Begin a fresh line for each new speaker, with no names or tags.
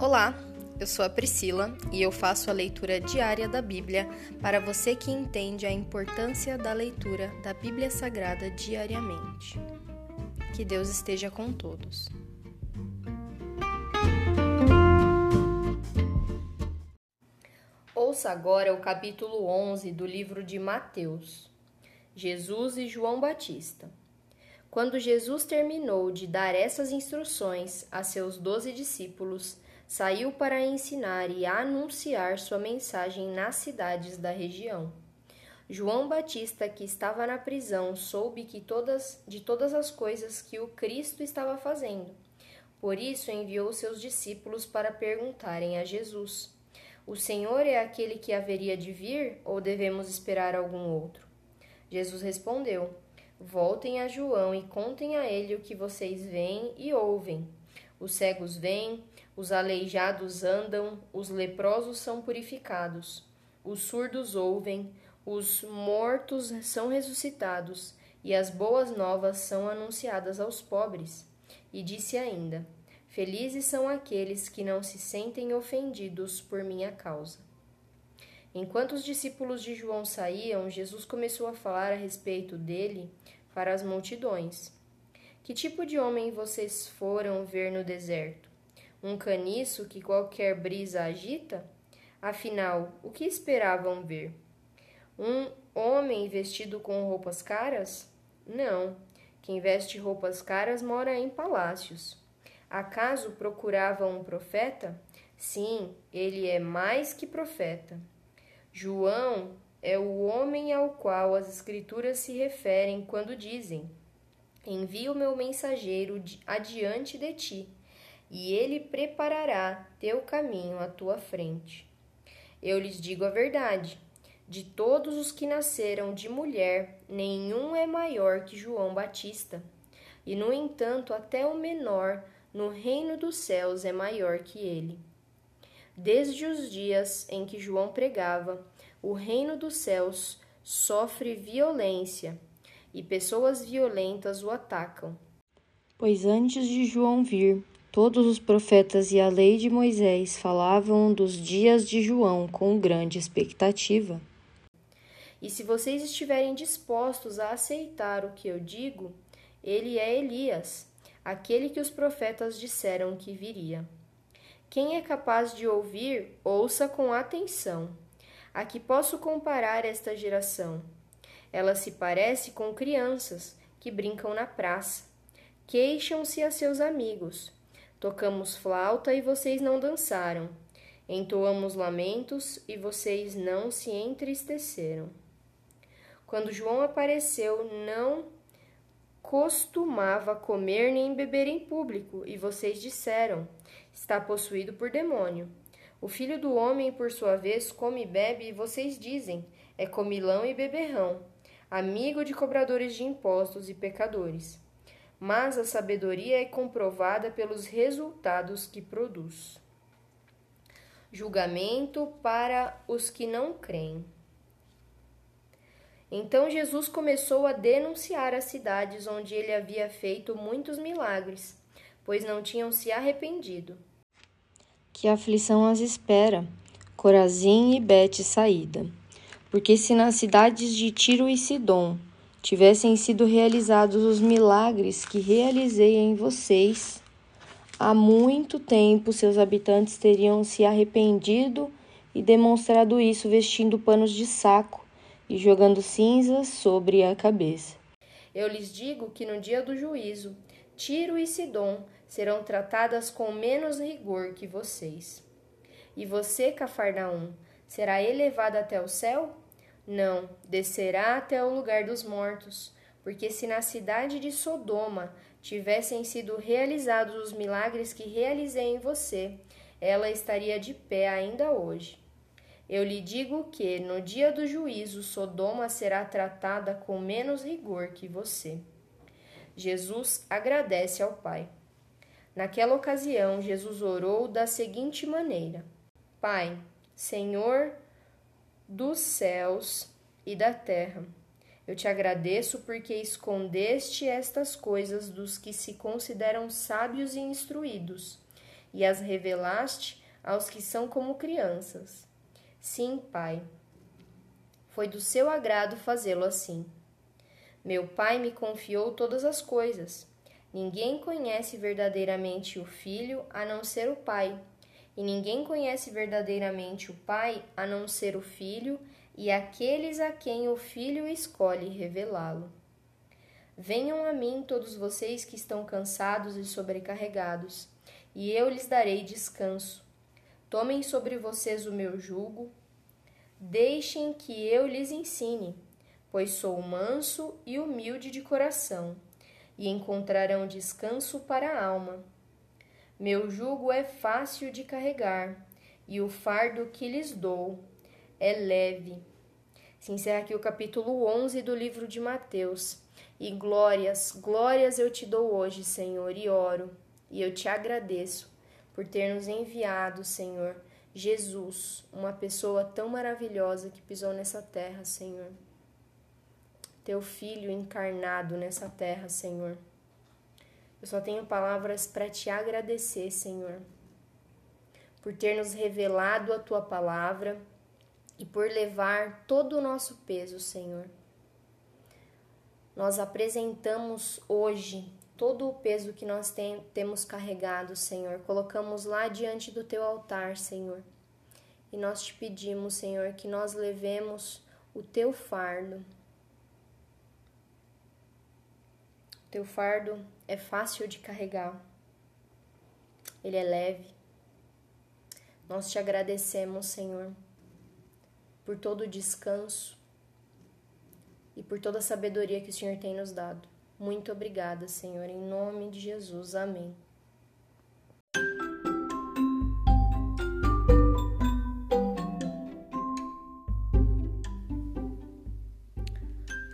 Olá, eu sou a Priscila e eu faço a leitura diária da Bíblia para você que entende a importância da leitura da Bíblia Sagrada diariamente. Que Deus esteja com todos. Ouça agora o capítulo 11 do livro de Mateus. Jesus e João Batista. Quando Jesus terminou de dar essas instruções a seus doze discípulos, saiu para ensinar e anunciar sua mensagem nas cidades da região. João Batista, que estava na prisão, soube que todas, de todas as coisas que o Cristo estava fazendo. Por isso enviou seus discípulos para perguntarem a Jesus: O Senhor é aquele que haveria de vir ou devemos esperar algum outro? Jesus respondeu: Voltem a João e contem a ele o que vocês veem e ouvem. Os cegos vêm, os aleijados andam, os leprosos são purificados, os surdos ouvem, os mortos são ressuscitados, e as boas novas são anunciadas aos pobres. E disse ainda: Felizes são aqueles que não se sentem ofendidos por minha causa. Enquanto os discípulos de João saíam, Jesus começou a falar a respeito dele para as multidões. Que tipo de homem vocês foram ver no deserto? Um caniço que qualquer brisa agita? Afinal, o que esperavam ver? Um homem vestido com roupas caras? Não. Quem veste roupas caras mora em palácios. Acaso procuravam um profeta? Sim, ele é mais que profeta. João é o homem ao qual as Escrituras se referem quando dizem: Envio meu mensageiro adiante de ti, e ele preparará teu caminho à tua frente. Eu lhes digo a verdade: de todos os que nasceram de mulher, nenhum é maior que João Batista. E, no entanto, até o menor no reino dos céus é maior que ele. Desde os dias em que João pregava, o reino dos céus sofre violência e pessoas violentas o atacam.
Pois antes de João vir, todos os profetas e a lei de Moisés falavam dos dias de João com grande expectativa.
E se vocês estiverem dispostos a aceitar o que eu digo, ele é Elias, aquele que os profetas disseram que viria. Quem é capaz de ouvir, ouça com atenção. A que posso comparar esta geração? Ela se parece com crianças que brincam na praça. Queixam-se a seus amigos. Tocamos flauta e vocês não dançaram. Entoamos lamentos e vocês não se entristeceram. Quando João apareceu, não costumava comer nem beber em público, e vocês disseram: está possuído por demônio. O filho do homem, por sua vez, come e bebe, e vocês dizem: é comilão e beberrão, amigo de cobradores de impostos e pecadores. Mas a sabedoria é comprovada pelos resultados que produz. Julgamento para os que não creem. Então Jesus começou a denunciar as cidades onde ele havia feito muitos milagres, pois não tinham se arrependido
que aflição as espera, Corazim e Bete saída. Porque se nas cidades de Tiro e Sidom tivessem sido realizados os milagres que realizei em vocês, há muito tempo seus habitantes teriam se arrependido e demonstrado isso vestindo panos de saco e jogando cinzas sobre a cabeça.
Eu lhes digo que no dia do juízo, Tiro e Sidom serão tratadas com menos rigor que vocês. E você, Cafarnaum, será elevado até o céu? Não, descerá até o lugar dos mortos, porque se na cidade de Sodoma tivessem sido realizados os milagres que realizei em você, ela estaria de pé ainda hoje. Eu lhe digo que, no dia do juízo, Sodoma será tratada com menos rigor que você. Jesus agradece ao Pai. Naquela ocasião, Jesus orou da seguinte maneira: Pai, Senhor dos céus e da terra, eu te agradeço porque escondeste estas coisas dos que se consideram sábios e instruídos e as revelaste aos que são como crianças. Sim, Pai, foi do seu agrado fazê-lo assim. Meu Pai me confiou todas as coisas. Ninguém conhece verdadeiramente o Filho a não ser o Pai, e ninguém conhece verdadeiramente o Pai a não ser o Filho e aqueles a quem o Filho escolhe revelá-lo. Venham a mim todos vocês que estão cansados e sobrecarregados, e eu lhes darei descanso. Tomem sobre vocês o meu jugo, deixem que eu lhes ensine, pois sou manso e humilde de coração, e encontrarão descanso para a alma. Meu jugo é fácil de carregar, e o fardo que lhes dou é leve. Se encerra aqui o capítulo 11 do livro de Mateus. E glórias, glórias eu te dou hoje, Senhor, e oro, e eu te agradeço por ter nos enviado, Senhor, Jesus, uma pessoa tão maravilhosa que pisou nessa terra, Senhor. Teu filho encarnado nessa terra, Senhor. Eu só tenho palavras para te agradecer, Senhor, por ter nos revelado a tua palavra e por levar todo o nosso peso, Senhor nós apresentamos hoje todo o peso que nós tem, temos carregado, Senhor. Colocamos lá diante do teu altar, Senhor. E nós te pedimos, Senhor, que nós levemos o teu fardo. O teu fardo é fácil de carregar. Ele é leve. Nós te agradecemos, Senhor, por todo o descanso, e por toda a sabedoria que o Senhor tem nos dado. Muito obrigada, Senhor, em nome de Jesus. Amém.